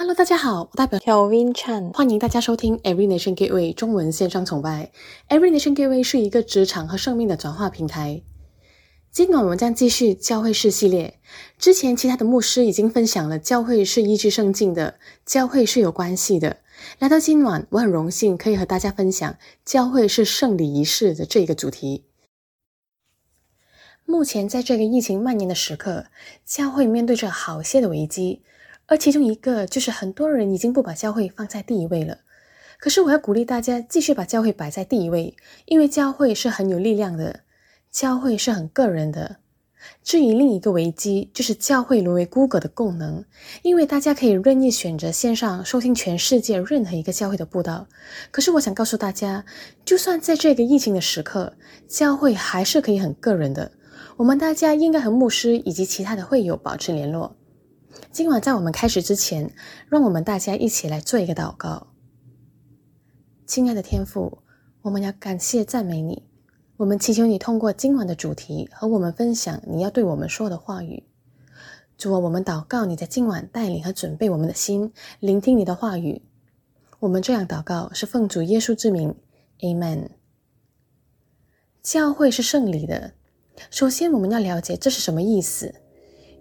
Hello，大家好，我代表 Kelvin Chan，欢迎大家收听 Every Nation Gateway 中文线上崇拜。Every Nation Gateway 是一个职场和生命的转化平台。今晚我们将继续教会式系列。之前其他的牧师已经分享了教会是依据圣经的，教会是有关系的。来到今晚，我很荣幸可以和大家分享教会是圣礼仪式的这个主题。目前在这个疫情蔓延的时刻，教会面对着好些的危机。而其中一个就是很多人已经不把教会放在第一位了。可是我要鼓励大家继续把教会摆在第一位，因为教会是很有力量的，教会是很个人的。至于另一个危机，就是教会沦为孤格的功能，因为大家可以任意选择线上收听全世界任何一个教会的布道。可是我想告诉大家，就算在这个疫情的时刻，教会还是可以很个人的。我们大家应该和牧师以及其他的会友保持联络。今晚在我们开始之前，让我们大家一起来做一个祷告。亲爱的天父，我们要感谢赞美你，我们祈求你通过今晚的主题和我们分享你要对我们说的话语。主啊，我们祷告你在今晚带领和准备我们的心，聆听你的话语。我们这样祷告是奉主耶稣之名，Amen。教会是圣礼的，首先我们要了解这是什么意思。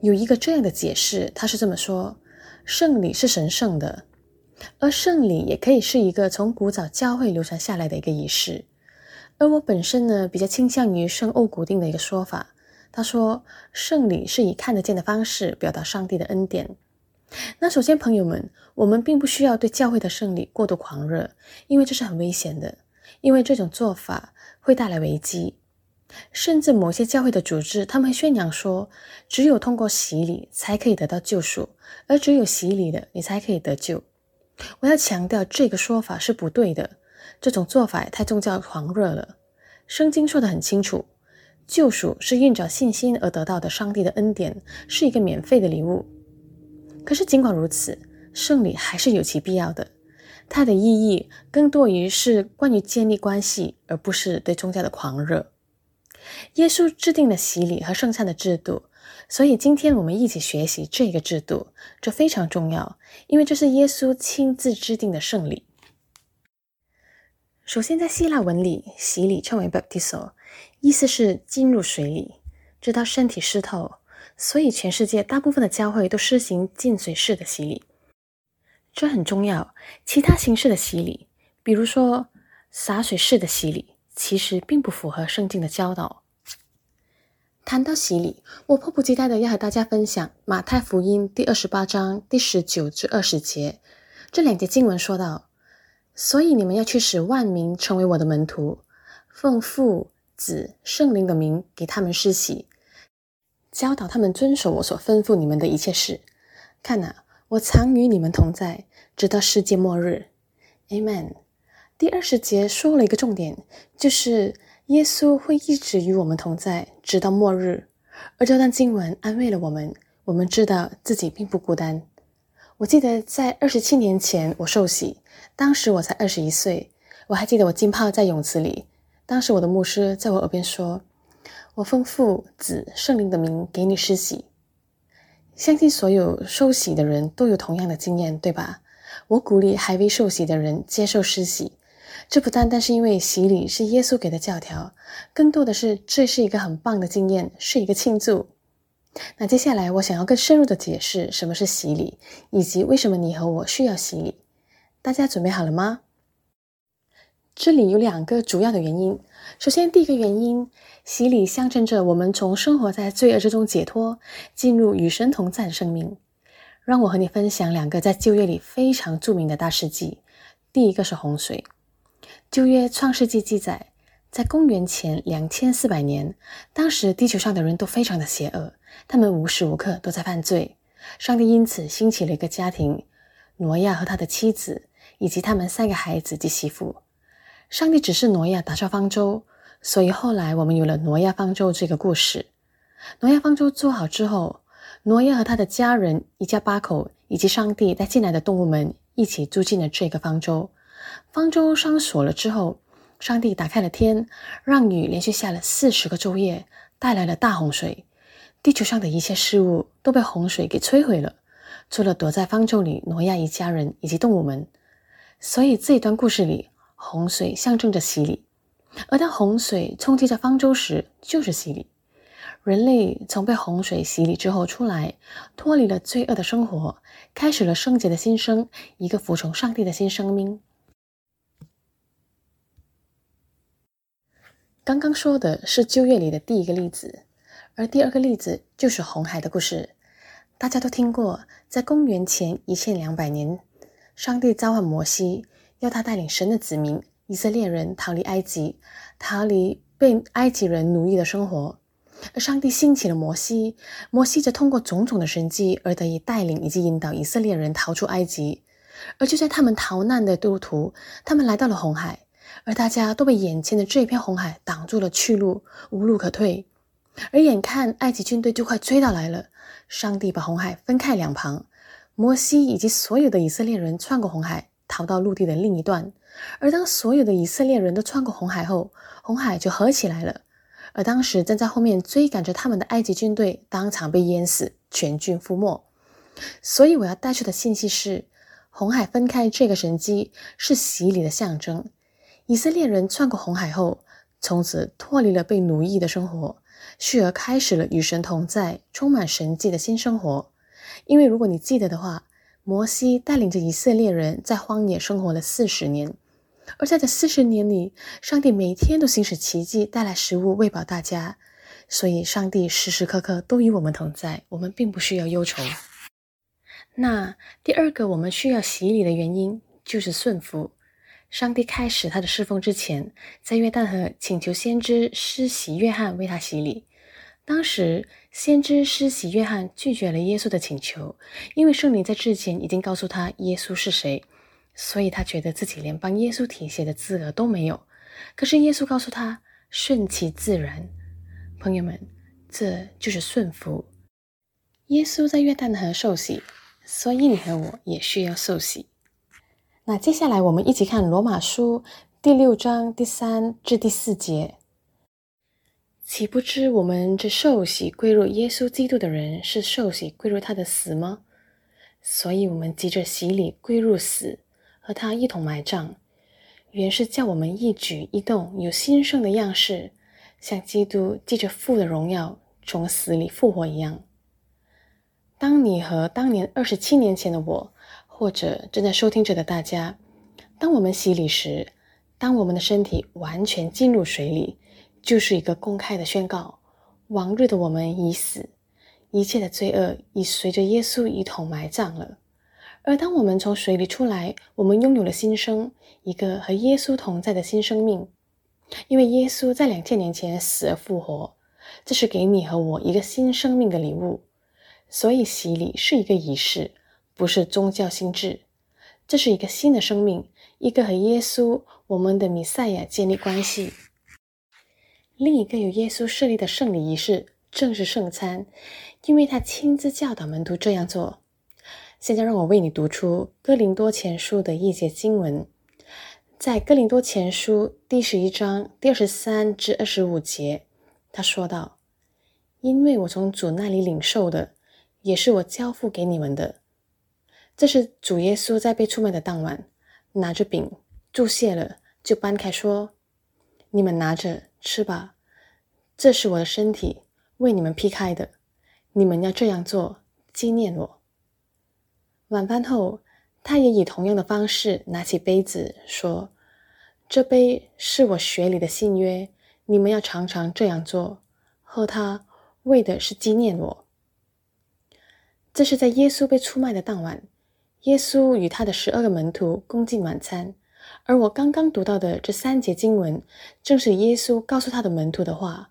有一个这样的解释，他是这么说：圣礼是神圣的，而圣礼也可以是一个从古早教会流传下来的一个仪式。而我本身呢，比较倾向于圣欧古定的一个说法。他说，圣礼是以看得见的方式表达上帝的恩典。那首先，朋友们，我们并不需要对教会的圣礼过度狂热，因为这是很危险的，因为这种做法会带来危机。甚至某些教会的组织，他们宣扬说，只有通过洗礼才可以得到救赎，而只有洗礼的你才可以得救。我要强调，这个说法是不对的，这种做法太宗教狂热了。圣经说得很清楚，救赎是印着信心而得到的，上帝的恩典是一个免费的礼物。可是尽管如此，圣礼还是有其必要的，它的意义更多于是关于建立关系，而不是对宗教的狂热。耶稣制定了洗礼和圣餐的制度，所以今天我们一起学习这个制度，这非常重要，因为这是耶稣亲自制定的圣礼。首先，在希腊文里，洗礼称为 baptizo，意思是浸入水里，直到身体湿透。所以，全世界大部分的教会都施行浸水式的洗礼，这很重要。其他形式的洗礼，比如说洒水式的洗礼。其实并不符合圣经的教导。谈到洗礼，我迫不及待的要和大家分享马太福音第二十八章第十九至二十节这两节经文，说道：“所以你们要去使万民成为我的门徒，奉父、子、圣灵的名给他们施洗，教导他们遵守我所吩咐你们的一切事。看哪，我常与你们同在，直到世界末日。”Amen。第二十节说了一个重点，就是耶稣会一直与我们同在，直到末日。而这段经文安慰了我们，我们知道自己并不孤单。我记得在二十七年前我受洗，当时我才二十一岁。我还记得我浸泡在泳池里，当时我的牧师在我耳边说：“我奉父、子、圣灵的名给你施洗。”相信所有受洗的人都有同样的经验，对吧？我鼓励还未受洗的人接受施洗。这不单单是因为洗礼是耶稣给的教条，更多的是这是一个很棒的经验，是一个庆祝。那接下来我想要更深入的解释什么是洗礼，以及为什么你和我需要洗礼。大家准备好了吗？这里有两个主要的原因。首先，第一个原因，洗礼象征着我们从生活在罪恶之中解脱，进入与神同在的生命。让我和你分享两个在旧约里非常著名的大事迹。第一个是洪水。旧约创世纪记载，在公元前两千四百年，当时地球上的人都非常的邪恶，他们无时无刻都在犯罪。上帝因此兴起了一个家庭，挪亚和他的妻子以及他们三个孩子及媳妇。上帝指示挪亚打造方舟，所以后来我们有了挪亚方舟这个故事。挪亚方舟做好之后，挪亚和他的家人一家八口以及上帝带进来的动物们一起住进了这个方舟。方舟上锁了之后，上帝打开了天，让雨连续下了四十个昼夜，带来了大洪水。地球上的一切事物都被洪水给摧毁了，除了躲在方舟里挪亚一家人以及动物们。所以这一段故事里，洪水象征着洗礼，而当洪水冲击着方舟时，就是洗礼。人类从被洪水洗礼之后出来，脱离了罪恶的生活，开始了圣洁的新生，一个服从上帝的新生命。刚刚说的是旧约里的第一个例子，而第二个例子就是红海的故事。大家都听过，在公元前一千两百年。上帝召唤摩西，要他带领神的子民以色列人逃离埃及，逃离被埃及人奴役的生活。而上帝兴起了摩西，摩西则通过种种的神迹而得以带领以及引导以色列人逃出埃及。而就在他们逃难的路途，他们来到了红海，而大家都被眼前的这片红海挡住了去路，无路可退。而眼看埃及军队就快追到来了，上帝把红海分开两旁。摩西以及所有的以色列人穿过红海，逃到陆地的另一端。而当所有的以色列人都穿过红海后，红海就合起来了。而当时正在后面追赶着他们的埃及军队当场被淹死，全军覆没。所以我要带出的信息是：红海分开这个神迹是洗礼的象征。以色列人穿过红海后，从此脱离了被奴役的生活，续而开始了与神同在、充满神迹的新生活。因为如果你记得的话，摩西带领着以色列人在荒野生活了四十年，而在这四十年里，上帝每天都行使奇迹，带来食物喂饱大家。所以，上帝时时刻刻都与我们同在，我们并不需要忧愁。那第二个我们需要洗礼的原因就是顺服。上帝开始他的侍奉之前，在约旦河请求先知施洗约翰为他洗礼。当时，先知施洗约翰拒绝了耶稣的请求，因为圣灵在之前已经告诉他耶稣是谁，所以他觉得自己连帮耶稣提鞋的资格都没有。可是耶稣告诉他顺其自然，朋友们，这就是顺服。耶稣在约旦河受洗，所以你和我也需要受洗。那接下来我们一起看罗马书第六章第三至第四节。岂不知我们这受洗归入耶稣基督的人，是受洗归入他的死吗？所以，我们急着洗礼归入死，和他一同埋葬，原是叫我们一举一动有新生的样式，像基督借着父的荣耀从死里复活一样。当你和当年二十七年前的我，或者正在收听着的大家，当我们洗礼时，当我们的身体完全进入水里。就是一个公开的宣告：往日的我们已死，一切的罪恶已随着耶稣一同埋葬了。而当我们从水里出来，我们拥有了新生，一个和耶稣同在的新生命。因为耶稣在两千年前死而复活，这是给你和我一个新生命的礼物。所以洗礼是一个仪式，不是宗教心智。这是一个新的生命，一个和耶稣我们的弥赛亚建立关系。另一个由耶稣设立的圣礼仪式正是圣餐，因为他亲自教导门徒这样做。现在让我为你读出哥林多前书的一节经文，在哥林多前书第十一章第二十三至二十五节，他说道：“因为我从主那里领受的，也是我交付给你们的。这是主耶稣在被出卖的当晚，拿着饼注谢了，就搬开说：‘你们拿着。’”吃吧，这是我的身体，为你们劈开的。你们要这样做，纪念我。晚饭后，他也以同样的方式拿起杯子，说：“这杯是我血里的信约，你们要常常这样做，喝它，为的是纪念我。”这是在耶稣被出卖的当晚，耶稣与他的十二个门徒共进晚餐。而我刚刚读到的这三节经文，正是耶稣告诉他的门徒的话。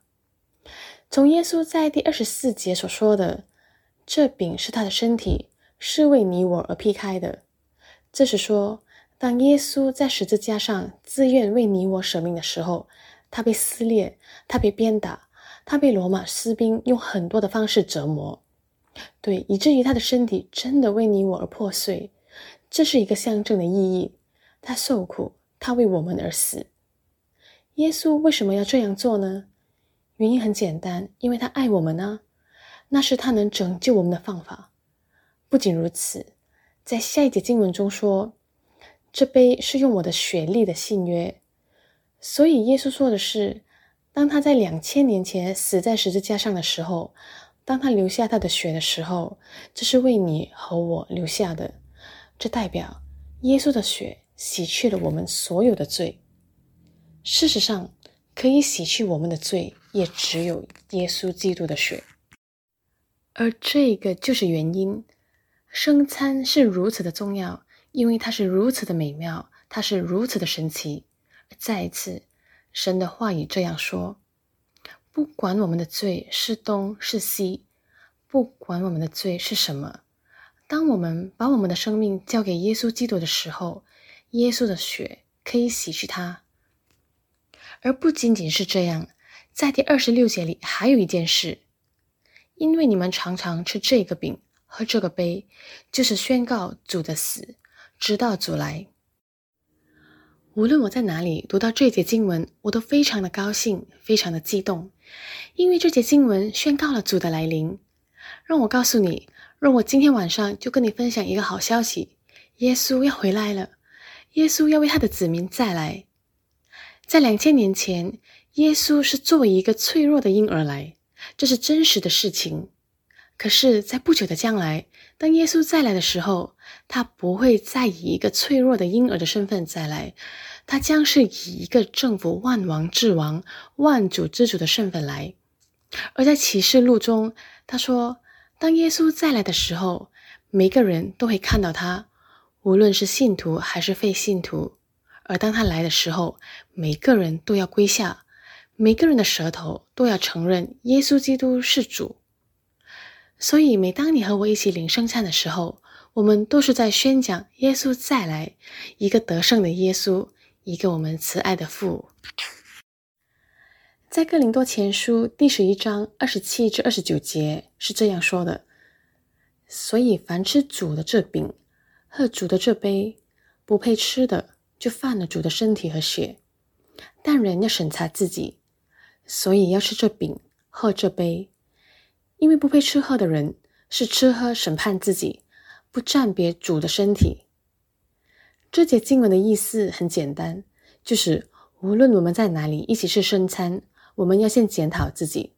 从耶稣在第二十四节所说的“这饼是他的身体，是为你我而劈开的”，这是说，当耶稣在十字架上自愿为你我舍命的时候，他被撕裂，他被鞭打，他被罗马士兵用很多的方式折磨，对，以至于他的身体真的为你我而破碎。这是一个象征的意义。他受苦，他为我们而死。耶稣为什么要这样做呢？原因很简单，因为他爱我们呢。那是他能拯救我们的方法。不不仅如此，在下一节经文中说，这杯是用我的血立的信约。所以耶稣说的是，当他在两千年前死在十字架上的时候，当他留下他的血的时候，这是为你和我留下的。这代表耶稣的血洗去了我们所有的罪。事实上，可以洗去我们的罪，也只有耶稣基督的血。而这个就是原因，圣餐是如此的重要，因为它是如此的美妙，它是如此的神奇。再一次，神的话语这样说：不管我们的罪是东是西，不管我们的罪是什么。当我们把我们的生命交给耶稣基督的时候，耶稣的血可以洗去它。而不仅仅是这样，在第二十六节里还有一件事，因为你们常常吃这个饼喝这个杯，就是宣告主的死，直到主来。无论我在哪里读到这节经文，我都非常的高兴，非常的激动，因为这节经文宣告了主的来临。让我告诉你。让我今天晚上就跟你分享一个好消息：耶稣要回来了，耶稣要为他的子民再来。在两千年前，耶稣是作为一个脆弱的婴儿来，这是真实的事情。可是，在不久的将来，当耶稣再来的时候，他不会再以一个脆弱的婴儿的身份再来，他将是以一个政府万王之王、万主之主的身份来。而在启示录中，他说。当耶稣再来的时候，每个人都会看到他，无论是信徒还是非信徒。而当他来的时候，每个人都要跪下，每个人的舌头都要承认耶稣基督是主。所以，每当你和我一起领圣餐的时候，我们都是在宣讲耶稣再来，一个得胜的耶稣，一个我们慈爱的父。在哥林多前书第十一章二十七至二十九节是这样说的：“所以凡吃主的这饼，喝主的这杯，不配吃的，就犯了主的身体和血。但人要审查自己，所以要吃这饼，喝这杯，因为不配吃喝的人是吃喝审判自己，不占别主的身体。”这节经文的意思很简单，就是无论我们在哪里一起吃圣餐。我们要先检讨自己。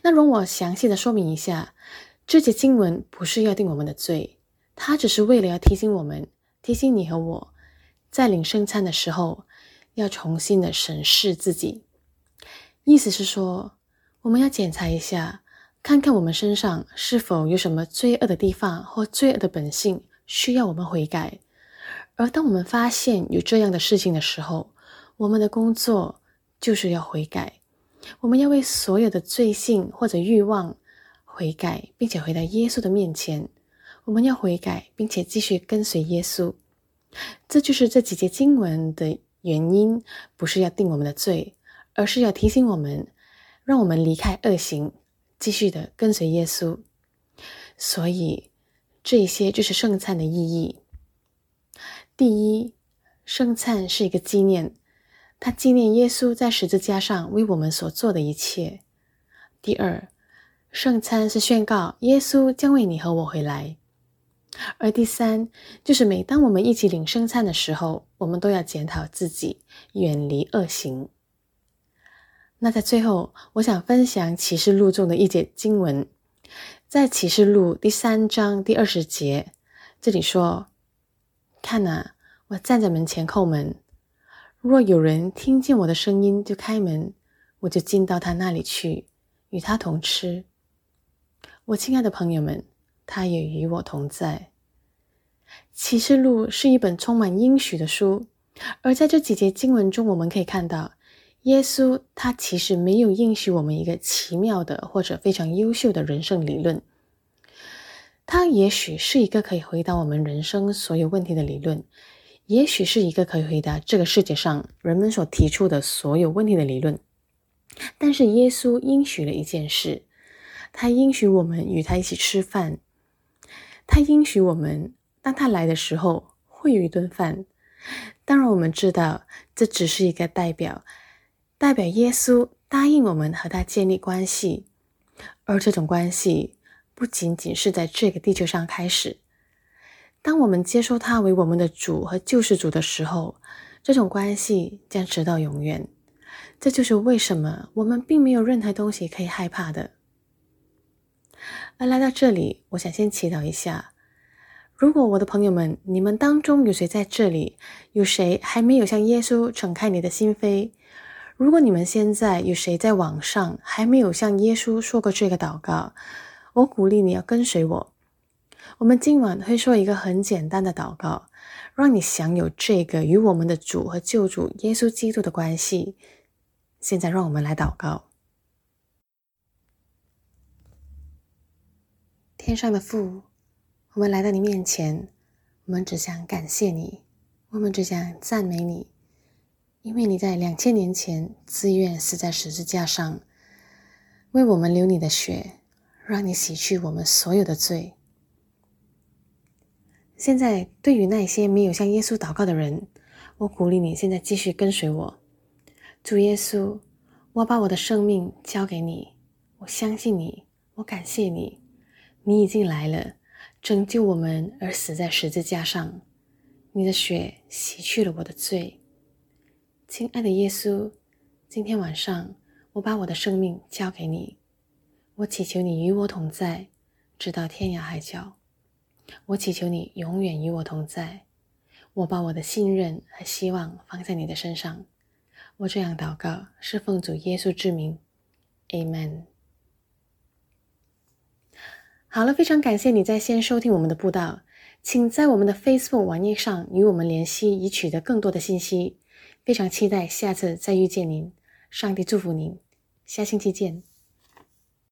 那容我详细的说明一下，这节经文不是要定我们的罪，它只是为了要提醒我们，提醒你和我，在领圣餐的时候，要重新的审视自己。意思是说，我们要检查一下，看看我们身上是否有什么罪恶的地方或罪恶的本性需要我们悔改。而当我们发现有这样的事情的时候，我们的工作就是要悔改。我们要为所有的罪性或者欲望悔改，并且回到耶稣的面前。我们要悔改，并且继续跟随耶稣。这就是这几节经文的原因，不是要定我们的罪，而是要提醒我们，让我们离开恶行，继续的跟随耶稣。所以，这些就是圣餐的意义。第一，圣餐是一个纪念。它纪念耶稣在十字架上为我们所做的一切。第二，圣餐是宣告耶稣将为你和我回来。而第三，就是每当我们一起领圣餐的时候，我们都要检讨自己，远离恶行。那在最后，我想分享启示录中的一节经文，在启示录第三章第二十节，这里说：“看呐，我站在门前叩门。”若有人听见我的声音就开门，我就进到他那里去，与他同吃。我亲爱的朋友们，他也与我同在。启示录是一本充满应许的书，而在这几节经文中，我们可以看到，耶稣他其实没有应许我们一个奇妙的或者非常优秀的人生理论，他也许是一个可以回答我们人生所有问题的理论。也许是一个可以回答这个世界上人们所提出的所有问题的理论，但是耶稣应许了一件事，他应许我们与他一起吃饭，他应许我们当他来的时候会有一顿饭。当然，我们知道这只是一个代表，代表耶稣答应我们和他建立关系，而这种关系不仅仅是在这个地球上开始。当我们接受他为我们的主和救世主的时候，这种关系将直到永远。这就是为什么我们并没有任何东西可以害怕的。而来到这里，我想先祈祷一下：如果我的朋友们，你们当中有谁在这里，有谁还没有向耶稣敞开你的心扉？如果你们现在有谁在网上还没有向耶稣说过这个祷告，我鼓励你要跟随我。我们今晚会说一个很简单的祷告，让你享有这个与我们的主和救主耶稣基督的关系。现在，让我们来祷告。天上的父，我们来到你面前，我们只想感谢你，我们只想赞美你，因为你在两千年前自愿死在十字架上，为我们流你的血，让你洗去我们所有的罪。现在，对于那些没有向耶稣祷告的人，我鼓励你现在继续跟随我。主耶稣，我把我的生命交给你，我相信你，我感谢你，你已经来了，拯救我们而死在十字架上，你的血洗去了我的罪。亲爱的耶稣，今天晚上我把我的生命交给你，我祈求你与我同在，直到天涯海角。我祈求你永远与我同在，我把我的信任和希望放在你的身上。我这样祷告，是奉主耶稣之名，Amen。好了，非常感谢你在线收听我们的布道，请在我们的 Facebook 网页上与我们联系，以取得更多的信息。非常期待下次再遇见您，上帝祝福您，下星期见。